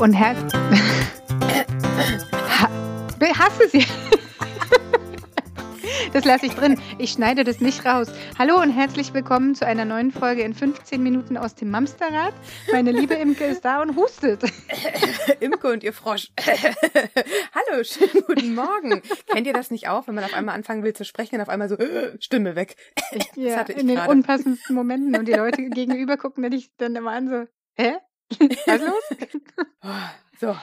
Und herzlich. Hast du sie? Das lasse ich drin. Ich schneide das nicht raus. Hallo und herzlich willkommen zu einer neuen Folge in 15 Minuten aus dem Mamsterrad. Meine liebe Imke ist da und hustet. Imke und ihr Frosch. Hallo, schönen guten Morgen. Kennt ihr das nicht auch, wenn man auf einmal anfangen will zu sprechen und auf einmal so Stimme weg? Ja, in den grade. unpassendsten Momenten und die Leute gegenüber gucken dich dann immer an so, hä? Was los? So,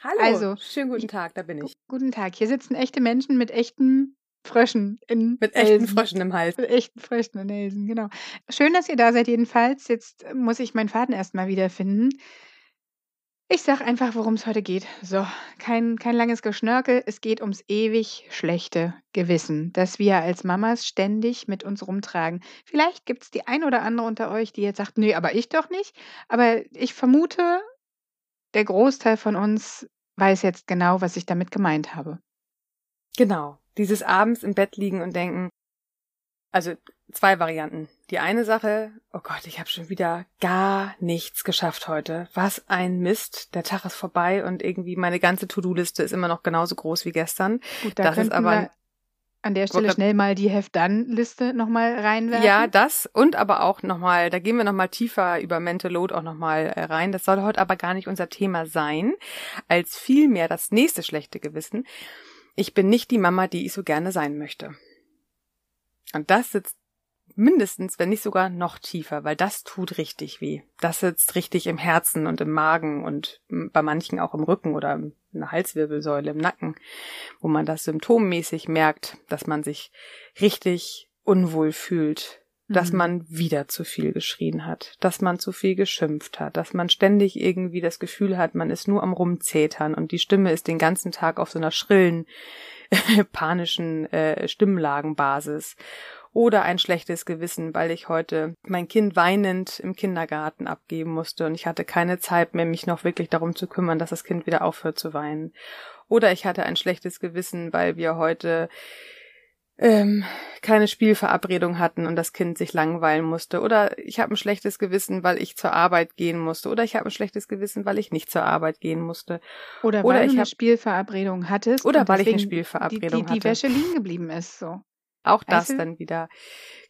hallo. Also, schönen guten Tag, da bin ich. Guten Tag. Hier sitzen echte Menschen mit echten Fröschen in Mit echten Fröschen im Hals. Mit echten Fröschen in Hälsen, genau. Schön, dass ihr da seid jedenfalls. Jetzt muss ich meinen Faden erstmal wiederfinden. Ich sag einfach, worum es heute geht. So, kein, kein langes Geschnörkel. Es geht ums ewig schlechte Gewissen, das wir als Mamas ständig mit uns rumtragen. Vielleicht gibt es die ein oder andere unter euch, die jetzt sagt, nee, aber ich doch nicht. Aber ich vermute, der Großteil von uns weiß jetzt genau, was ich damit gemeint habe. Genau. Dieses abends im Bett liegen und denken, also zwei Varianten. Die eine Sache, oh Gott, ich habe schon wieder gar nichts geschafft heute. Was ein Mist. Der Tag ist vorbei und irgendwie meine ganze To-Do-Liste ist immer noch genauso groß wie gestern. Gut, da das ist aber an der Stelle schnell mal die Heft-Dann-Liste nochmal reinwerfen. Ja, das und aber auch nochmal, da gehen wir nochmal tiefer über Mental Load auch nochmal äh, rein. Das soll heute aber gar nicht unser Thema sein, als vielmehr das nächste schlechte Gewissen. Ich bin nicht die Mama, die ich so gerne sein möchte. Und das sitzt mindestens, wenn nicht sogar noch tiefer, weil das tut richtig weh. Das sitzt richtig im Herzen und im Magen und bei manchen auch im Rücken oder in der Halswirbelsäule, im Nacken, wo man das symptommäßig merkt, dass man sich richtig unwohl fühlt, dass mhm. man wieder zu viel geschrien hat, dass man zu viel geschimpft hat, dass man ständig irgendwie das Gefühl hat, man ist nur am Rumzetern und die Stimme ist den ganzen Tag auf so einer schrillen, panischen äh, Stimmlagenbasis oder ein schlechtes Gewissen, weil ich heute mein Kind weinend im Kindergarten abgeben musste und ich hatte keine Zeit mehr, mich noch wirklich darum zu kümmern, dass das Kind wieder aufhört zu weinen. Oder ich hatte ein schlechtes Gewissen, weil wir heute ähm, keine Spielverabredung hatten und das Kind sich langweilen musste. Oder ich habe ein schlechtes Gewissen, weil ich zur Arbeit gehen musste. Oder ich habe ein schlechtes Gewissen, weil ich nicht zur Arbeit gehen musste. Oder weil oder du eine Spielverabredung hattest. Oder weil ich eine Spielverabredung die, die, hatte. Die Wäsche liegen geblieben ist, so. Auch das weißt dann wieder.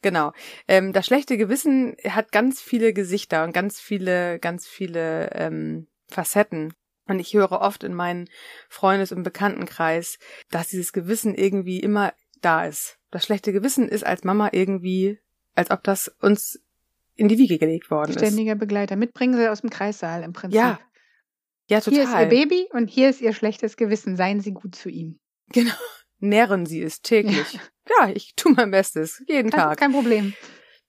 Genau. Ähm, das schlechte Gewissen hat ganz viele Gesichter und ganz viele, ganz viele ähm, Facetten. Und ich höre oft in meinen Freundes- und Bekanntenkreis, dass dieses Gewissen irgendwie immer da ist. Das schlechte Gewissen ist als Mama irgendwie, als ob das uns in die Wiege gelegt worden Ständiger ist. Ständiger Begleiter. Mitbringen sie aus dem Kreissaal im Prinzip. Ja. Ja, total. Hier ist ihr Baby und hier ist ihr schlechtes Gewissen. Seien Sie gut zu ihm. Genau nähren sie es täglich. Ja, ja ich tue mein Bestes, jeden das Tag. Kein Problem.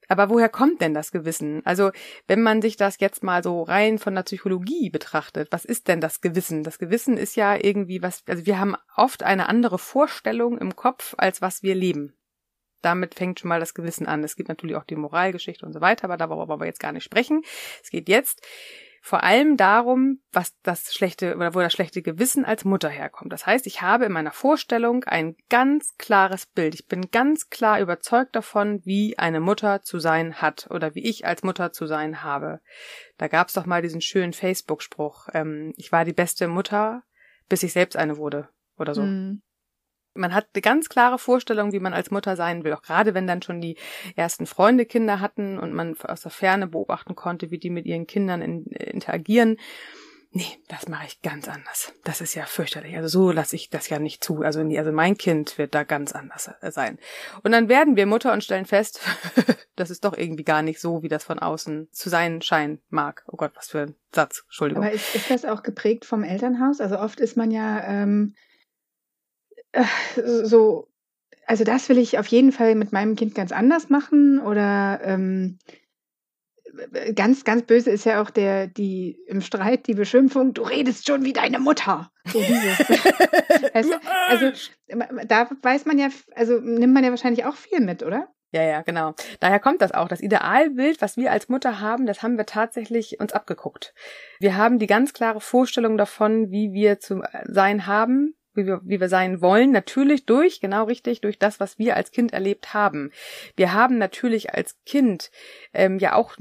Aber woher kommt denn das Gewissen? Also, wenn man sich das jetzt mal so rein von der Psychologie betrachtet, was ist denn das Gewissen? Das Gewissen ist ja irgendwie was, also wir haben oft eine andere Vorstellung im Kopf, als was wir leben. Damit fängt schon mal das Gewissen an. Es gibt natürlich auch die Moralgeschichte und so weiter, aber darüber wollen wir jetzt gar nicht sprechen. Es geht jetzt vor allem darum, was das schlechte oder wo das schlechte Gewissen als Mutter herkommt. Das heißt, ich habe in meiner Vorstellung ein ganz klares Bild. Ich bin ganz klar überzeugt davon, wie eine Mutter zu sein hat oder wie ich als Mutter zu sein habe. Da gab's doch mal diesen schönen Facebook-Spruch, ähm, ich war die beste Mutter, bis ich selbst eine wurde oder so. Mhm. Man hat eine ganz klare Vorstellung, wie man als Mutter sein will, auch gerade wenn dann schon die ersten Freunde Kinder hatten und man aus der Ferne beobachten konnte, wie die mit ihren Kindern in, interagieren. Nee, das mache ich ganz anders. Das ist ja fürchterlich. Also so lasse ich das ja nicht zu. Also, nie, also mein Kind wird da ganz anders äh, sein. Und dann werden wir Mutter und stellen fest, das ist doch irgendwie gar nicht so, wie das von außen zu sein scheinen mag. Oh Gott, was für ein Satz. Entschuldigung. Aber ist, ist das auch geprägt vom Elternhaus? Also oft ist man ja ähm, äh, so, also das will ich auf jeden Fall mit meinem Kind ganz anders machen oder ähm, ganz, ganz böse ist ja auch der, die im Streit die Beschimpfung, du redest schon wie deine Mutter. So dieses. weißt du? Also da weiß man ja, also nimmt man ja wahrscheinlich auch viel mit, oder? Ja, ja, genau. Daher kommt das auch. Das Idealbild, was wir als Mutter haben, das haben wir tatsächlich uns abgeguckt. Wir haben die ganz klare Vorstellung davon, wie wir zu sein haben, wie wir, wie wir sein wollen, natürlich durch, genau richtig, durch das, was wir als Kind erlebt haben. Wir haben natürlich als Kind ähm, ja auch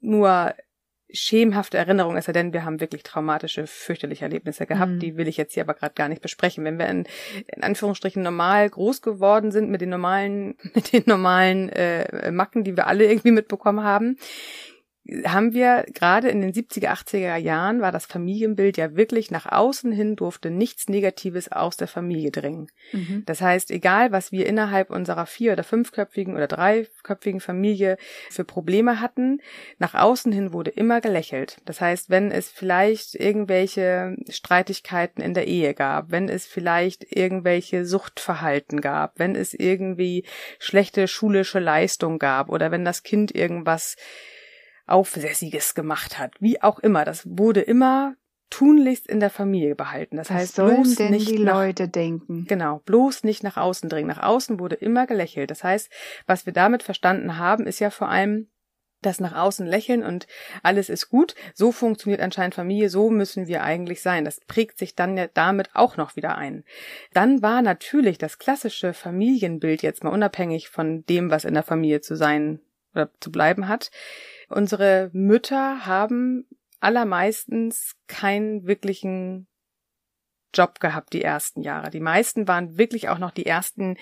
nur schemenhafte Erinnerung, es sei denn, wir haben wirklich traumatische, fürchterliche Erlebnisse gehabt. Mhm. Die will ich jetzt hier aber gerade gar nicht besprechen. Wenn wir in, in Anführungsstrichen normal groß geworden sind mit den normalen, mit den normalen äh, Macken, die wir alle irgendwie mitbekommen haben, haben wir gerade in den 70er, 80er Jahren war das Familienbild ja wirklich nach außen hin durfte nichts Negatives aus der Familie dringen. Mhm. Das heißt, egal was wir innerhalb unserer vier- oder fünfköpfigen oder dreiköpfigen Familie für Probleme hatten, nach außen hin wurde immer gelächelt. Das heißt, wenn es vielleicht irgendwelche Streitigkeiten in der Ehe gab, wenn es vielleicht irgendwelche Suchtverhalten gab, wenn es irgendwie schlechte schulische Leistung gab oder wenn das Kind irgendwas Aufsässiges gemacht hat. Wie auch immer. Das wurde immer tunlichst in der Familie behalten. Das Was heißt, bloß denn nicht die nach, Leute denken. Genau, bloß nicht nach außen dringen. Nach außen wurde immer gelächelt. Das heißt, was wir damit verstanden haben, ist ja vor allem das nach außen lächeln und alles ist gut. So funktioniert anscheinend Familie, so müssen wir eigentlich sein. Das prägt sich dann ja damit auch noch wieder ein. Dann war natürlich das klassische Familienbild jetzt mal unabhängig von dem, was in der Familie zu sein oder zu bleiben hat, Unsere Mütter haben allermeistens keinen wirklichen Job gehabt die ersten Jahre. Die meisten waren wirklich auch noch die ersten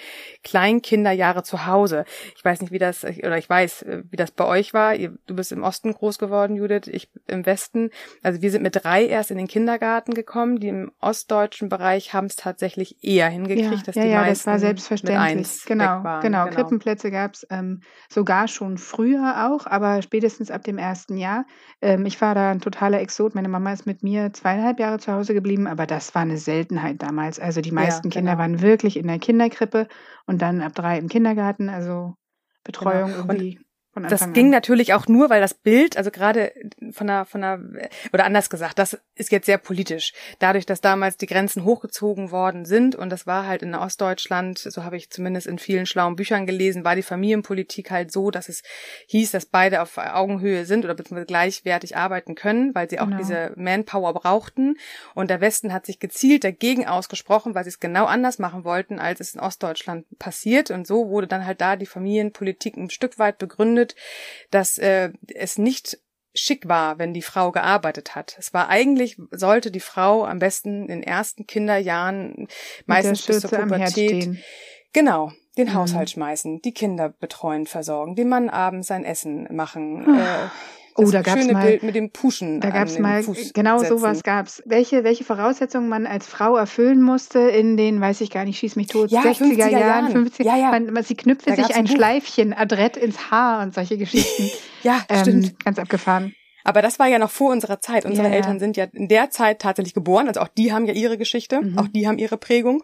Kleinkinderjahre zu Hause. Ich weiß nicht, wie das, oder ich weiß, äh, wie das bei euch war. Du bist im Osten groß geworden, Judith, ich im Westen. Also wir sind mit drei erst in den Kindergarten gekommen. Die im ostdeutschen Bereich haben es tatsächlich eher hingekriegt, ja, dass ja, die ja, meisten das war selbstverständlich. genau, genau, genau. Krippenplätze gab es ähm, sogar schon früher auch, aber spätestens ab dem ersten Jahr. Ähm, ich war da ein totaler Exot. Meine Mama ist mit mir zweieinhalb Jahre zu Hause geblieben, aber das war eine Seltenheit damals. Also die meisten ja, Kinder genau. waren wirklich in der Kinderkrippe und dann ab drei im Kindergarten, also Betreuung genau. irgendwie das ging natürlich auch nur, weil das Bild, also gerade von der, von der, oder anders gesagt, das ist jetzt sehr politisch. Dadurch, dass damals die Grenzen hochgezogen worden sind und das war halt in Ostdeutschland, so habe ich zumindest in vielen schlauen Büchern gelesen, war die Familienpolitik halt so, dass es hieß, dass beide auf Augenhöhe sind oder beziehungsweise gleichwertig arbeiten können, weil sie auch genau. diese Manpower brauchten. Und der Westen hat sich gezielt dagegen ausgesprochen, weil sie es genau anders machen wollten, als es in Ostdeutschland passiert. Und so wurde dann halt da die Familienpolitik ein Stück weit begründet geführt, dass äh, es nicht schick war, wenn die Frau gearbeitet hat. Es war eigentlich, sollte die Frau am besten in den ersten Kinderjahren, meistens bis zur Pubertät, genau, den mhm. Haushalt schmeißen, die Kinder betreuen, versorgen, dem Mann abends sein Essen machen, äh, Oh, da gab's schöne mal, Bild mit dem Puschen. Da gab's mal, Fuß genau setzen. sowas gab's. Welche, welche Voraussetzungen man als Frau erfüllen musste in den, weiß ich gar nicht, schieß mich tot, ja, 60er Jahren, Jahren, 50er ja, ja. Man, man, sie knüpfte da sich ein, ein Schleifchen adrett ins Haar und solche Geschichten. ja, ähm, stimmt. Ganz abgefahren. Aber das war ja noch vor unserer Zeit. Unsere ja, Eltern sind ja in der Zeit tatsächlich geboren. Also auch die haben ja ihre Geschichte. Mhm. Auch die haben ihre Prägung.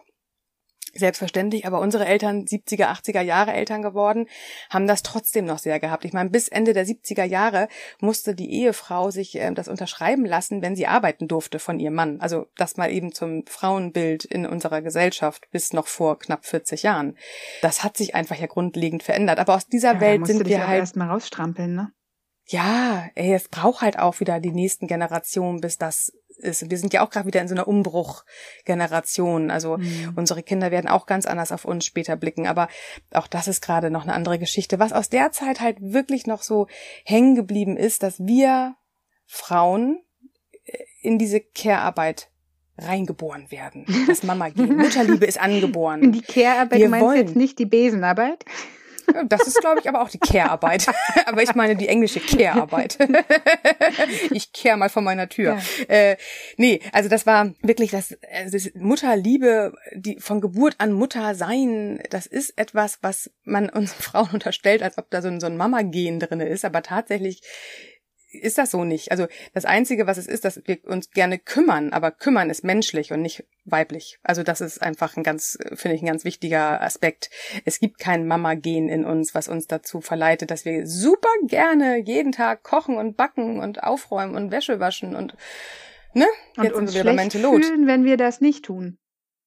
Selbstverständlich, aber unsere Eltern, 70er, 80er Jahre Eltern geworden, haben das trotzdem noch sehr gehabt. Ich meine, bis Ende der 70er Jahre musste die Ehefrau sich äh, das unterschreiben lassen, wenn sie arbeiten durfte von ihrem Mann. Also das mal eben zum Frauenbild in unserer Gesellschaft bis noch vor knapp 40 Jahren. Das hat sich einfach ja grundlegend verändert. Aber aus dieser ja, Welt sind wir halt erst mal rausstrampeln, ne? Ja, ey, es braucht halt auch wieder die nächsten Generationen, bis das ist. Wir sind ja auch gerade wieder in so einer Umbruchgeneration. Also mhm. unsere Kinder werden auch ganz anders auf uns später blicken. Aber auch das ist gerade noch eine andere Geschichte. Was aus der Zeit halt wirklich noch so hängen geblieben ist, dass wir Frauen äh, in diese Care-Arbeit reingeboren werden. Das Mama gehen. Mutterliebe ist angeboren. Die Care-Arbeit, du meinst jetzt nicht die Besenarbeit? Das ist, glaube ich, aber auch die Care-Arbeit. aber ich meine die englische Care-Arbeit. ich care mal vor meiner Tür. Ja. Äh, nee, also das war wirklich das, das Mutterliebe, die von Geburt an Mutter sein, das ist etwas, was man uns Frauen unterstellt, als ob da so ein, so ein Mama-Gen drinne ist. Aber tatsächlich ist das so nicht. Also das Einzige, was es ist, dass wir uns gerne kümmern, aber kümmern ist menschlich und nicht weiblich. Also das ist einfach ein ganz, finde ich, ein ganz wichtiger Aspekt. Es gibt kein Mama-Gen in uns, was uns dazu verleitet, dass wir super gerne jeden Tag kochen und backen und aufräumen und Wäsche waschen und ne? Und Jetzt uns sind wir schlecht fühlen, wenn wir das nicht tun.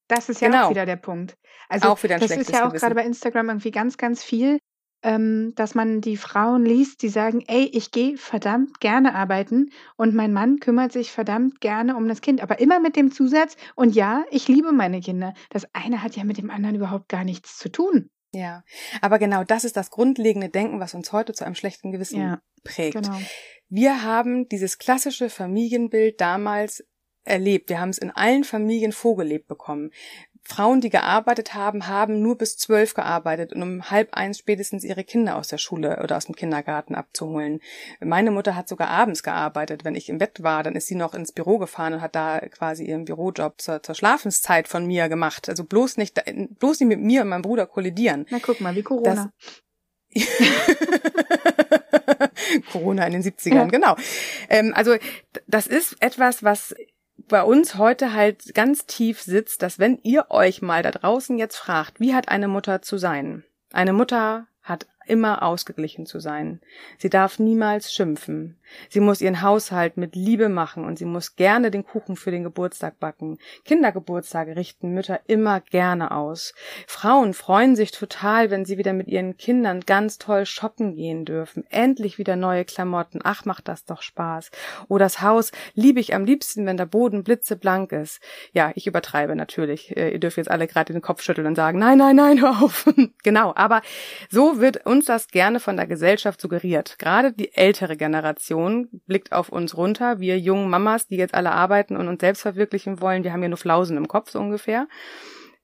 Das ist ja genau. auch wieder der Punkt. Also auch wieder ein das ist ja auch gerade bei Instagram irgendwie ganz, ganz viel, ähm, dass man die Frauen liest, die sagen, ey, ich gehe verdammt gerne arbeiten und mein Mann kümmert sich verdammt gerne um das Kind. Aber immer mit dem Zusatz, und ja, ich liebe meine Kinder. Das eine hat ja mit dem anderen überhaupt gar nichts zu tun. Ja, aber genau das ist das grundlegende Denken, was uns heute zu einem schlechten Gewissen Ja, prägt. Genau. Wir haben dieses klassische Familienbild damals erlebt. Wir haben es in allen Familien vorgelebt bekommen. Frauen, die gearbeitet haben, haben nur bis zwölf gearbeitet und um halb eins spätestens ihre Kinder aus der Schule oder aus dem Kindergarten abzuholen. Meine Mutter hat sogar abends gearbeitet. Wenn ich im Bett war, dann ist sie noch ins Büro gefahren und hat da quasi ihren Bürojob zur, zur Schlafenszeit von mir gemacht. Also bloß nicht, bloß nicht mit mir und meinem Bruder kollidieren. Na guck mal, wie Corona. Corona in den 70ern, Ja. genau. Ähm, also das ist etwas, was bei uns heute halt ganz tief sitzt, dass wenn ihr euch mal da draußen jetzt fragt, wie hat eine Mutter zu sein? Eine Mutter hat immer ausgeglichen zu sein. Sie darf niemals schimpfen. Sie muss ihren Haushalt mit Liebe machen und sie muss gerne den Kuchen für den Geburtstag backen. Kindergeburtstage richten Mütter immer gerne aus. Frauen freuen sich total, wenn sie wieder mit ihren Kindern ganz toll shoppen gehen dürfen. Endlich wieder neue Klamotten. Ach, macht das doch Spaß. Oh, das Haus liebe ich am liebsten, wenn der Boden blitzeblank ist. Ja, ich übertreibe natürlich. Äh, Ihr dürft jetzt alle gerade den Kopf schütteln und sagen, nein, nein, nein, hör auf. genau, aber so wird uns das gerne von der Gesellschaft suggeriert. Gerade die ältere Generation blickt auf uns runter. Wir jungen Mamas, die jetzt alle arbeiten und uns selbst verwirklichen wollen, wir haben ja nur Flausen im Kopf so ungefähr,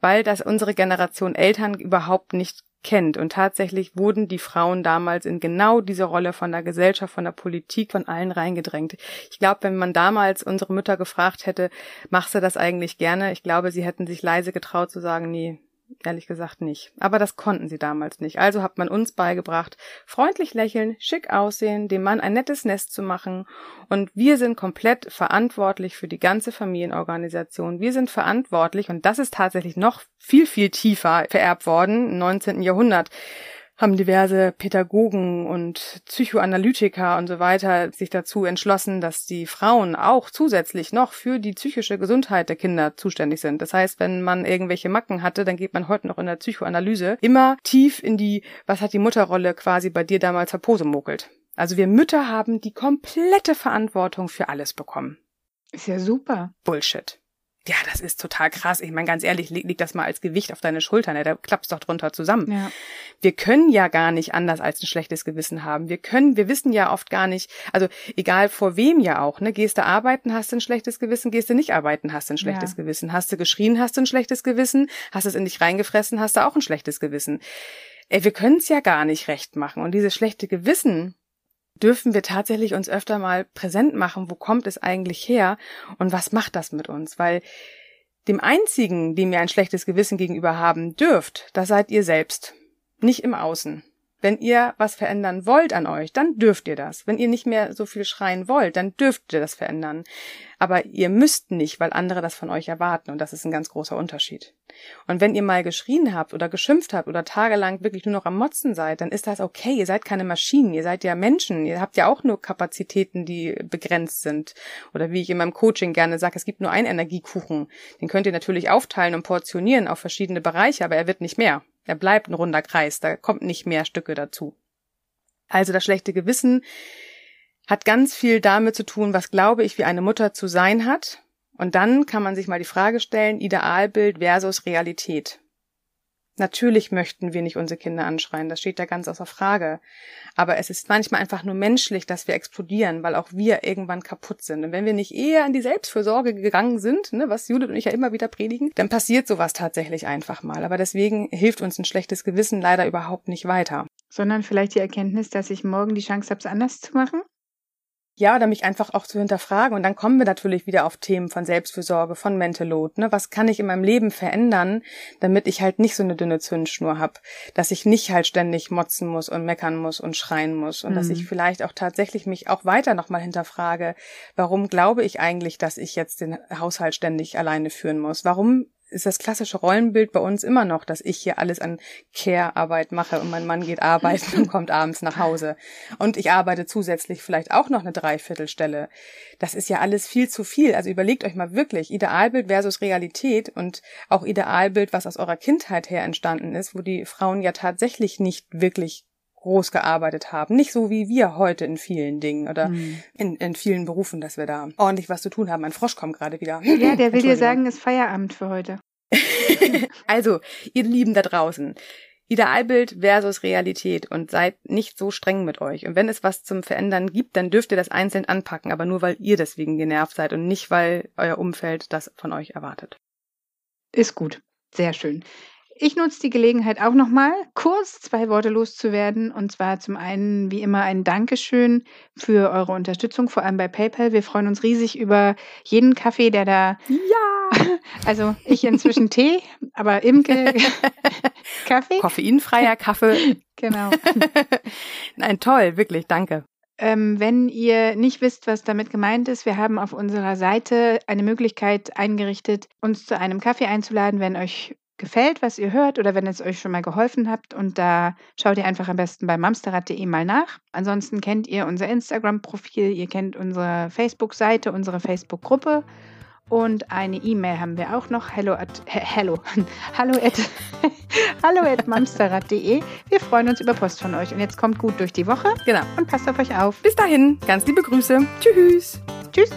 weil das unsere Generation Eltern überhaupt nicht kennt. Und tatsächlich wurden die Frauen damals in genau diese Rolle von der Gesellschaft, von der Politik, von allen reingedrängt. Ich glaube, wenn man damals unsere Mütter gefragt hätte, machst du das eigentlich gerne? Ich glaube, sie hätten sich leise getraut zu sagen, nee, ehrlich gesagt nicht. Aber das konnten sie damals nicht. Also hat man uns beigebracht, freundlich lächeln, schick aussehen, dem Mann ein nettes Nest zu machen. Und wir sind komplett verantwortlich für die ganze Familienorganisation. Wir sind verantwortlich, und das ist tatsächlich noch viel, viel tiefer vererbt worden im 19. Jahrhundert haben diverse Pädagogen und Psychoanalytiker und so weiter sich dazu entschlossen, dass die Frauen auch zusätzlich noch für die psychische Gesundheit der Kinder zuständig sind. Das heißt, wenn man irgendwelche Macken hatte, dann geht man heute noch in der Psychoanalyse immer tief in die, was hat die Mutterrolle quasi bei dir damals verposemokelt. Also wir Mütter haben die komplette Verantwortung für alles bekommen. Ist ja super. Bullshit. Ja, das ist total krass. Ich meine, ganz ehrlich, leg, leg das mal als Gewicht auf deine Schultern. Ja, da klappst doch drunter zusammen. Ja. Wir können ja gar nicht anders als ein schlechtes Gewissen haben. Wir können, wir wissen ja oft gar nicht, also egal vor wem ja auch, ne? Gehst du arbeiten, hast du ein schlechtes Gewissen, gehst du nicht arbeiten, hast du ein schlechtes Ja. Gewissen. Hast du geschrien, hast du ein schlechtes Gewissen, hast es in dich reingefressen, hast du auch ein schlechtes Gewissen. Ey, wir können es ja gar nicht recht machen. Und dieses schlechte Gewissen dürfen wir tatsächlich uns öfter mal präsent machen, wo kommt es eigentlich her und was macht das mit uns? Weil dem einzigen, dem ihr ein schlechtes Gewissen gegenüber haben dürft, das seid ihr selbst, nicht im Außen. Wenn ihr was verändern wollt an euch, dann dürft ihr das. Wenn ihr nicht mehr so viel schreien wollt, dann dürft ihr das verändern. Aber ihr müsst nicht, weil andere das von euch erwarten. Und das ist ein ganz großer Unterschied. Und wenn ihr mal geschrien habt oder geschimpft habt oder tagelang wirklich nur noch am Motzen seid, dann ist das okay. Ihr seid keine Maschinen. Ihr seid ja Menschen. Ihr habt ja auch nur Kapazitäten, die begrenzt sind. Oder wie ich in meinem Coaching gerne sage, es gibt nur einen Energiekuchen. Den könnt ihr natürlich aufteilen und portionieren auf verschiedene Bereiche, aber er wird nicht mehr. Er bleibt ein runder Kreis. Da kommt nicht mehr Stücke dazu. Also das schlechte Gewissen hat ganz viel damit zu tun, was glaube ich, wie eine Mutter zu sein hat. Und dann kann man sich mal die Frage stellen, Idealbild versus Realität. Natürlich möchten wir nicht unsere Kinder anschreien, das steht da ganz außer Frage. Aber es ist manchmal einfach nur menschlich, dass wir explodieren, weil auch wir irgendwann kaputt sind. Und wenn wir nicht eher in die Selbstfürsorge gegangen sind, ne, was Judith und ich ja immer wieder predigen, dann passiert sowas tatsächlich einfach mal. Aber deswegen hilft uns ein schlechtes Gewissen leider überhaupt nicht weiter. Sondern vielleicht die Erkenntnis, dass ich morgen die Chance habe, es anders zu machen? Ja, oder mich einfach auch zu hinterfragen. Und dann kommen wir natürlich wieder auf Themen von Selbstfürsorge, von Mental Load. Ne? Was kann ich in meinem Leben verändern, damit ich halt nicht so eine dünne Zündschnur hab, dass ich nicht halt ständig motzen muss und meckern muss und schreien muss und dass Mhm. ich vielleicht auch tatsächlich mich auch weiter nochmal hinterfrage, warum glaube ich eigentlich, dass ich jetzt den Haushalt ständig alleine führen muss? Warum ist das klassische Rollenbild bei uns immer noch, dass ich hier alles an Care-Arbeit mache und mein Mann geht arbeiten und kommt abends nach Hause. Und ich arbeite zusätzlich vielleicht auch noch eine Dreiviertelstelle. Das ist ja alles viel zu viel. Also überlegt euch mal wirklich, Idealbild versus Realität und auch Idealbild, was aus eurer Kindheit her entstanden ist, wo die Frauen ja tatsächlich nicht wirklich groß gearbeitet haben. Nicht so wie wir heute in vielen Dingen oder Hm. in, in vielen Berufen, dass wir da ordentlich was zu tun haben. Ein Frosch kommt gerade wieder. Ja, der will dir sagen, ist Feierabend für heute. Also, ihr Lieben da draußen, Idealbild versus Realität und seid nicht so streng mit euch. Und wenn es was zum Verändern gibt, dann dürft ihr das einzeln anpacken, aber nur weil ihr deswegen genervt seid und nicht weil euer Umfeld das von euch erwartet. Ist gut. Sehr schön. Ich nutze die Gelegenheit auch nochmal, kurz zwei Worte loszuwerden. Und zwar zum einen, wie immer, ein Dankeschön für eure Unterstützung, vor allem bei PayPal. Wir freuen uns riesig über jeden Kaffee, der da. Ja! Also ich inzwischen Tee, aber Imke Kaffee. Koffeinfreier Kaffee. Genau. Nein, toll, wirklich, danke. Ähm, wenn ihr nicht wisst, was damit gemeint ist, wir haben auf unserer Seite eine Möglichkeit eingerichtet, uns zu einem Kaffee einzuladen, wenn euch gefällt, was ihr hört oder wenn es euch schon mal geholfen habt. Und da schaut ihr einfach am besten bei mamsterrad.de mal nach. Ansonsten kennt ihr unser Instagram-Profil, ihr kennt unsere Facebook-Seite, unsere Facebook-Gruppe. Und eine E-Mail haben wir auch noch. Hello at, hello, hallo at, hallo at mamsterrad.de. Wir freuen uns über Post von euch. Und jetzt kommt gut durch die Woche. Genau. Und passt auf euch auf. Bis dahin, ganz liebe Grüße. Tschüss. Tschüss.